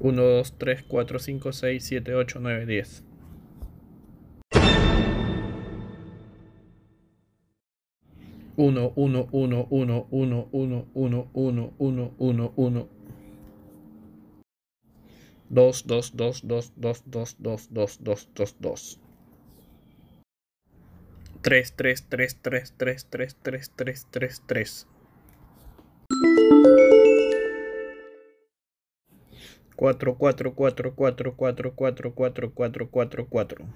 1, 2, 3, 4, 5, 6, 7, 8, 9, 10. 1, 1, 1, 1, 1, 1, 1, 1, 1, 1, 1. 2, 2, 2, 2, 2, 2, 2, 2, 2, 2, 2. 3, 3, 3, 3, 3, 3, 3, 3, 3, 3. 4, 4, 4, 4, 4, 4, 4, 4, 4, 4.